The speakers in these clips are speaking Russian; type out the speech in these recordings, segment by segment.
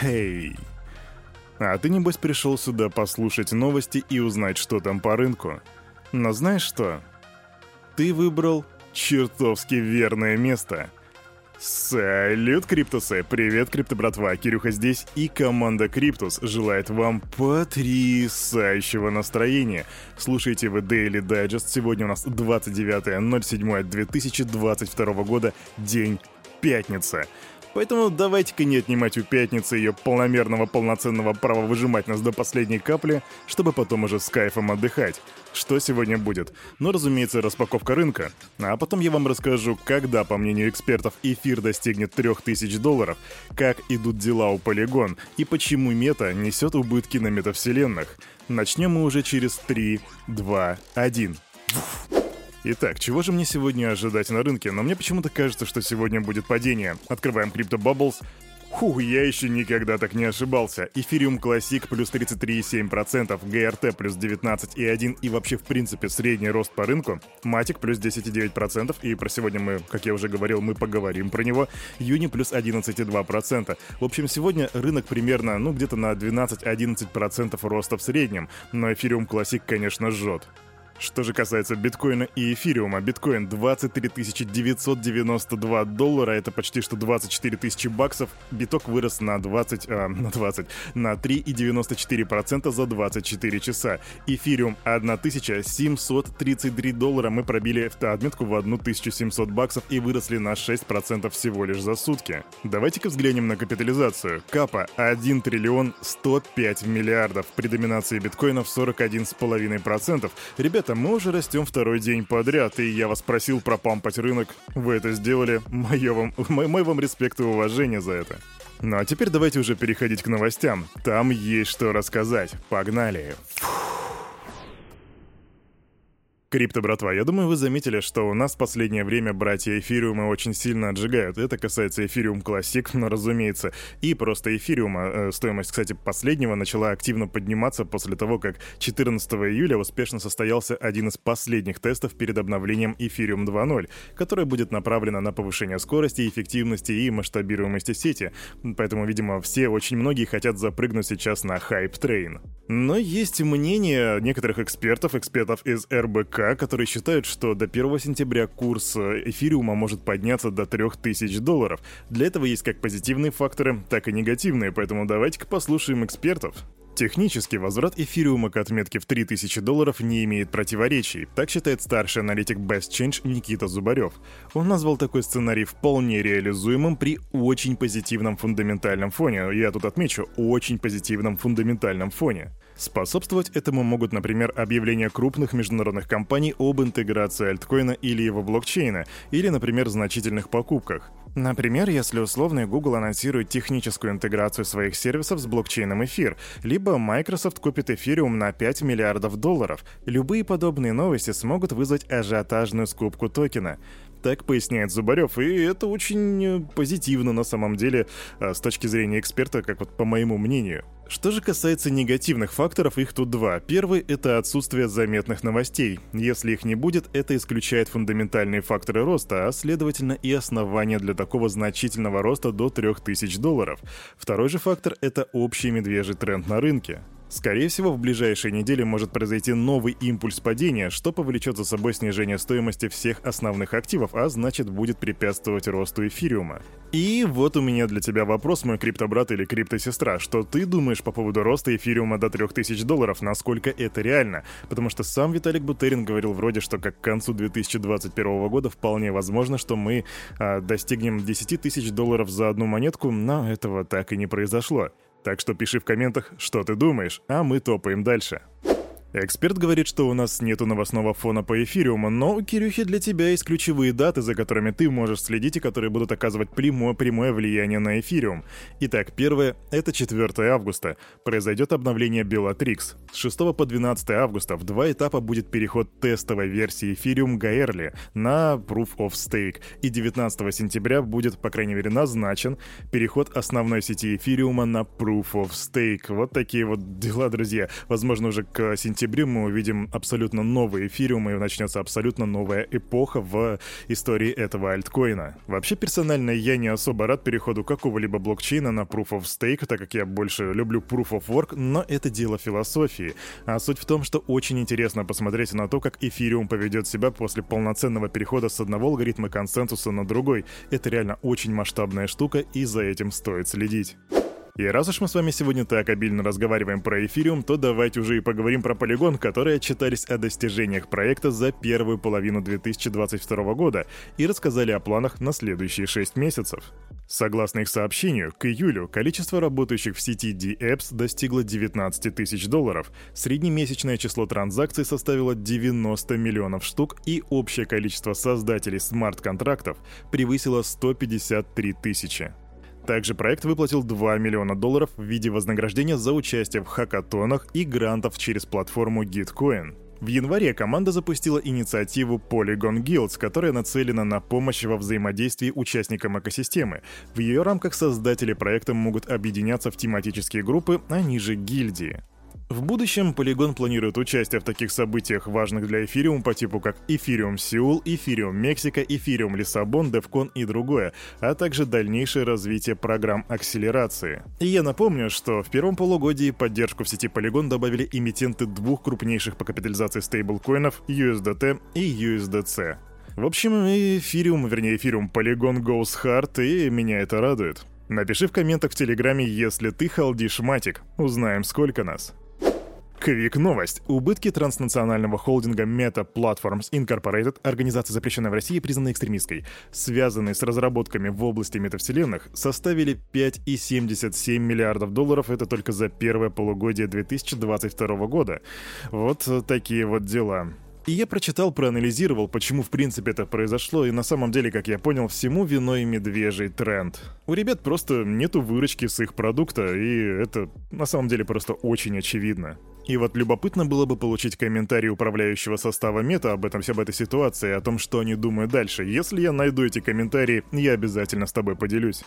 Хей! А ты, небось, пришел сюда послушать новости и узнать, что там по рынку. Но знаешь что? Ты выбрал чертовски верное место. Салют, Криптусы! Привет, Крипто братва! Кирюха здесь, и команда Криптус желает вам потрясающего настроения. Слушайте вы Daily Digest. Сегодня у нас 29.07.2022 года, день пятница. Поэтому давайте-ка не отнимать у пятницы ее полномерного полноценного права выжимать нас до последней капли, чтобы потом уже с кайфом отдыхать. Что сегодня будет? Ну, разумеется, распаковка рынка. А потом я вам расскажу, когда, по мнению экспертов, эфир достигнет 3000 долларов, как идут дела у Polygon и почему мета несет убытки на метавселенных. Начнем мы уже через 3, 2, 1. Итак, чего же мне сегодня ожидать на рынке? Но мне почему-то кажется, что сегодня будет падение. Открываем Crypto Bubbles. Фух, я еще никогда так не ошибался. Эфириум Classic плюс 33,7%, GRT плюс 19,1% и вообще в принципе средний рост по рынку. Матик плюс 10,9% и про сегодня мы, как я уже говорил, мы поговорим про него. Юни плюс 11,2%. В общем, сегодня рынок примерно, ну где-то на 12-11% роста в среднем. Но эфириум Classic, конечно, жжет. Что же касается биткоина и эфириума, биткоин 23 992 доллара, это почти что 24 тысячи баксов, биток вырос на 20, а, на 20, на 3,94% за 24 часа. Эфириум 1733 доллара, мы пробили отметку в 1700 баксов и выросли на 6% всего лишь за сутки. Давайте-ка взглянем на капитализацию. Капа 1 триллион 105 миллиардов, при доминации биткоинов 41,5%. Ребята, ребята, мы уже растем второй день подряд, и я вас просил пропампать рынок. Вы это сделали. Мое вам, мой, мой вам респект и уважение за это. Ну а теперь давайте уже переходить к новостям. Там есть что рассказать. Погнали. Фух. Крипто, братва, я думаю, вы заметили, что у нас в последнее время братья эфириумы очень сильно отжигают. Это касается эфириум классик, но разумеется, и просто эфириума. Э, стоимость, кстати, последнего начала активно подниматься после того, как 14 июля успешно состоялся один из последних тестов перед обновлением эфириум 2.0, которое будет направлено на повышение скорости, эффективности и масштабируемости сети. Поэтому, видимо, все, очень многие хотят запрыгнуть сейчас на hype train. Но есть мнение некоторых экспертов, экспертов из РБК, которые считают, что до 1 сентября курс э, эфириума может подняться до 3000 долларов. Для этого есть как позитивные факторы, так и негативные, поэтому давайте-ка послушаем экспертов. Технически возврат эфириума к отметке в 3000 долларов не имеет противоречий, так считает старший аналитик Best Change Никита Зубарев. Он назвал такой сценарий вполне реализуемым при очень позитивном фундаментальном фоне. Я тут отмечу, очень позитивном фундаментальном фоне. Способствовать этому могут, например, объявления крупных международных компаний об интеграции альткоина или его блокчейна, или, например, значительных покупках. Например, если условный Google анонсирует техническую интеграцию своих сервисов с блокчейном эфир, либо Microsoft купит эфириум на 5 миллиардов долларов, любые подобные новости смогут вызвать ажиотажную скупку токена. Так поясняет Зубарев, и это очень э, позитивно на самом деле э, с точки зрения эксперта, как вот по моему мнению. Что же касается негативных факторов, их тут два. Первый — это отсутствие заметных новостей. Если их не будет, это исключает фундаментальные факторы роста, а следовательно и основания для такого значительного роста до 3000 долларов. Второй же фактор — это общий медвежий тренд на рынке. Скорее всего, в ближайшие недели может произойти новый импульс падения, что повлечет за собой снижение стоимости всех основных активов, а значит будет препятствовать росту эфириума. И вот у меня для тебя вопрос, мой криптобрат или криптосестра. Что ты думаешь по поводу роста эфириума до 3000 долларов? Насколько это реально? Потому что сам Виталик Бутерин говорил вроде, что как к концу 2021 года вполне возможно, что мы а, достигнем 10 тысяч долларов за одну монетку, но этого так и не произошло. Так что пиши в комментах, что ты думаешь, а мы топаем дальше. Эксперт говорит, что у нас нету новостного фона по эфириуму, но у Кирюхи для тебя есть ключевые даты, за которыми ты можешь следить и которые будут оказывать прямое, прямое влияние на эфириум. Итак, первое — это 4 августа. Произойдет обновление Bellatrix. С 6 по 12 августа в два этапа будет переход тестовой версии эфириум Gaerli на Proof of Stake. И 19 сентября будет, по крайней мере, назначен переход основной сети эфириума на Proof of Stake. Вот такие вот дела, друзья. Возможно, уже к сентябрю сентябре мы увидим абсолютно новый эфириум, и начнется абсолютно новая эпоха в истории этого альткоина. Вообще, персонально я не особо рад переходу какого-либо блокчейна на Proof of Stake, так как я больше люблю Proof of Work, но это дело философии. А суть в том, что очень интересно посмотреть на то, как эфириум поведет себя после полноценного перехода с одного алгоритма консенсуса на другой. Это реально очень масштабная штука, и за этим стоит следить. И раз уж мы с вами сегодня так обильно разговариваем про эфириум, то давайте уже и поговорим про полигон, которые отчитались о достижениях проекта за первую половину 2022 года и рассказали о планах на следующие 6 месяцев. Согласно их сообщению, к июлю количество работающих в сети D-Apps достигло 19 тысяч долларов, среднемесячное число транзакций составило 90 миллионов штук и общее количество создателей смарт-контрактов превысило 153 тысячи. Также проект выплатил 2 миллиона долларов в виде вознаграждения за участие в хакатонах и грантов через платформу Gitcoin. В январе команда запустила инициативу Polygon Guilds, которая нацелена на помощь во взаимодействии участникам экосистемы. В ее рамках создатели проекта могут объединяться в тематические группы, а ниже гильдии. В будущем Polygon планирует участие в таких событиях, важных для Ethereum по типу как Ethereum Сеул, Ethereum Мексика, Ethereum Лиссабон, DevCon и другое, а также дальнейшее развитие программ акселерации. И я напомню, что в первом полугодии поддержку в сети Polygon добавили эмитенты двух крупнейших по капитализации стейблкоинов USDT и USDC. В общем, эфириум, вернее эфириум Polygon goes hard, и меня это радует. Напиши в комментах в Телеграме, если ты халдишь матик. Узнаем, сколько нас. Квик новость. Убытки транснационального холдинга Meta Platforms Incorporated, организация, запрещенная в России, признанная экстремистской, связанные с разработками в области метавселенных, составили 5,77 миллиардов долларов. Это только за первое полугодие 2022 года. Вот такие вот дела. И я прочитал, проанализировал, почему в принципе это произошло, и на самом деле, как я понял, всему виной медвежий тренд. У ребят просто нету выручки с их продукта, и это на самом деле просто очень очевидно. И вот любопытно было бы получить комментарий управляющего состава мета об этом, об этой ситуации, о том, что они думают дальше. Если я найду эти комментарии, я обязательно с тобой поделюсь.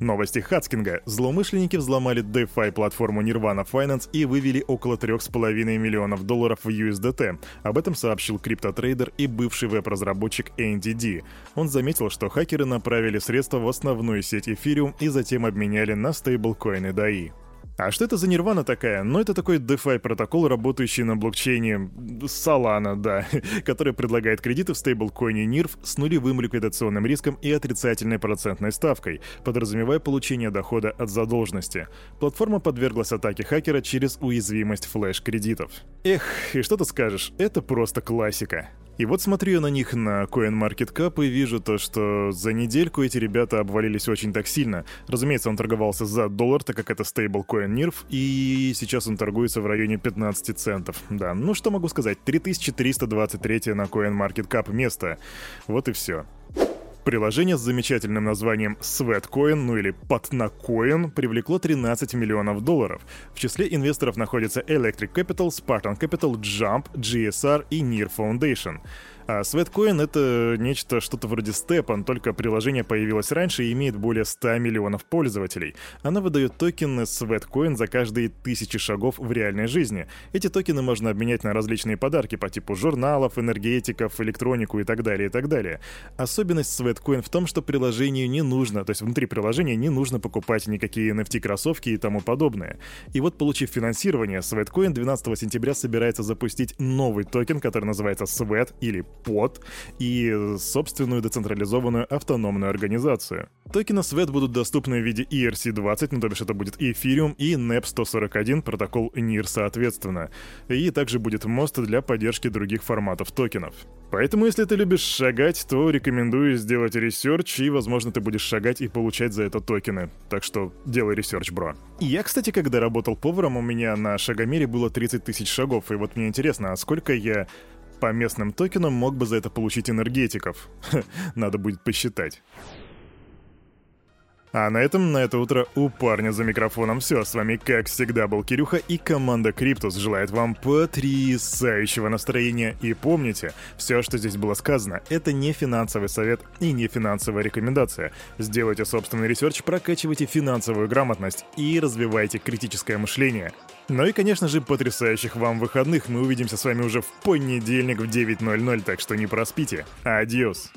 Новости Хацкинга. Злоумышленники взломали DeFi платформу Nirvana Finance и вывели около 3,5 миллионов долларов в USDT. Об этом сообщил криптотрейдер и бывший веб-разработчик NDD. Он заметил, что хакеры направили средства в основную сеть Ethereum и затем обменяли на стейблкоины DAI. А что это за нирвана такая? Ну, это такой DeFi протокол, работающий на блокчейне Solana, да, который предлагает кредиты в стейблкоине NIRF с нулевым ликвидационным риском и отрицательной процентной ставкой, подразумевая получение дохода от задолженности. Платформа подверглась атаке хакера через уязвимость флеш-кредитов. Эх, и что ты скажешь, это просто классика. И вот смотрю я на них на CoinMarketCap и вижу то, что за недельку эти ребята обвалились очень так сильно. Разумеется, он торговался за доллар, так как это стейблкоин NIRF, и сейчас он торгуется в районе 15 центов. Да, ну что могу сказать, 3323 на CoinMarketCap место. Вот и все. Приложение с замечательным названием Sweatcoin, ну или Patnacoin, привлекло 13 миллионов долларов. В числе инвесторов находятся Electric Capital, Spartan Capital, Jump, GSR и Near Foundation. А Sweatcoin — это нечто, что-то вроде Stepan, только приложение появилось раньше и имеет более 100 миллионов пользователей. Она выдает токены Sweatcoin за каждые тысячи шагов в реальной жизни. Эти токены можно обменять на различные подарки по типу журналов, энергетиков, электронику и так далее, и так далее. Особенность Sweatcoin в том, что приложению не нужно, то есть внутри приложения не нужно покупать никакие NFT-кроссовки и тому подобное. И вот, получив финансирование, Sweatcoin 12 сентября собирается запустить новый токен, который называется Sweat или под и собственную децентрализованную автономную организацию. Токены SWEAT будут доступны в виде ERC-20, ну то бишь это будет Ethereum и NEP-141, протокол NEAR соответственно. И также будет мост для поддержки других форматов токенов. Поэтому, если ты любишь шагать, то рекомендую сделать research, и, возможно, ты будешь шагать и получать за это токены. Так что делай research, бро. Я, кстати, когда работал поваром, у меня на шагомере было 30 тысяч шагов, и вот мне интересно, а сколько я по местным токенам мог бы за это получить энергетиков. Надо будет посчитать. А на этом, на это утро у парня за микрофоном все. С вами, как всегда, был Кирюха и команда Криптус желает вам потрясающего настроения. И помните, все, что здесь было сказано, это не финансовый совет и не финансовая рекомендация. Сделайте собственный research, прокачивайте финансовую грамотность и развивайте критическое мышление. Ну и, конечно же, потрясающих вам выходных. Мы увидимся с вами уже в понедельник в 9.00, так что не проспите. Адиос.